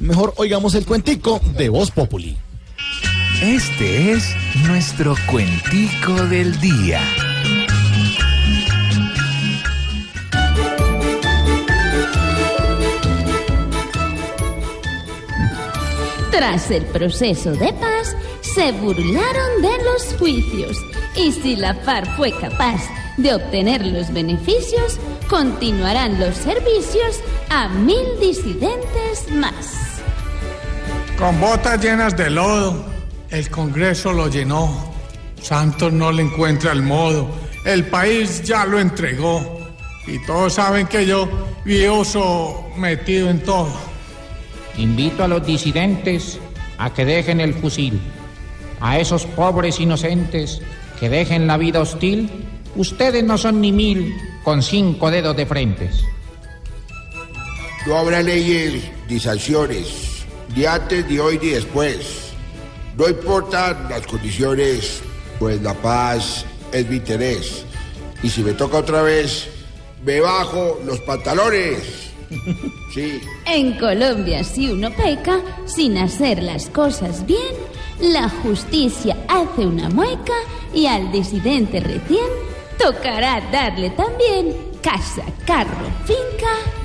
Mejor oigamos el cuentico de Voz Populi. Este es nuestro cuentico del día. Tras el proceso de paz, se burlaron de los juicios y si la FARC fue capaz de obtener los beneficios, continuarán los servicios a mil disidentes más. Con botas llenas de lodo, el Congreso lo llenó. Santos no le encuentra el modo. El país ya lo entregó. Y todos saben que yo vivo metido en todo. Invito a los disidentes a que dejen el fusil. A esos pobres inocentes que dejen la vida hostil. Ustedes no son ni mil con cinco dedos de frentes. No habrá leyes ni sanciones, ni antes, ni hoy, ni después. No importan las condiciones, pues la paz es mi interés. Y si me toca otra vez, me bajo los pantalones. Sí. En Colombia, si uno peca sin hacer las cosas bien, la justicia hace una mueca y al disidente recién tocará darle también casa, carro, finca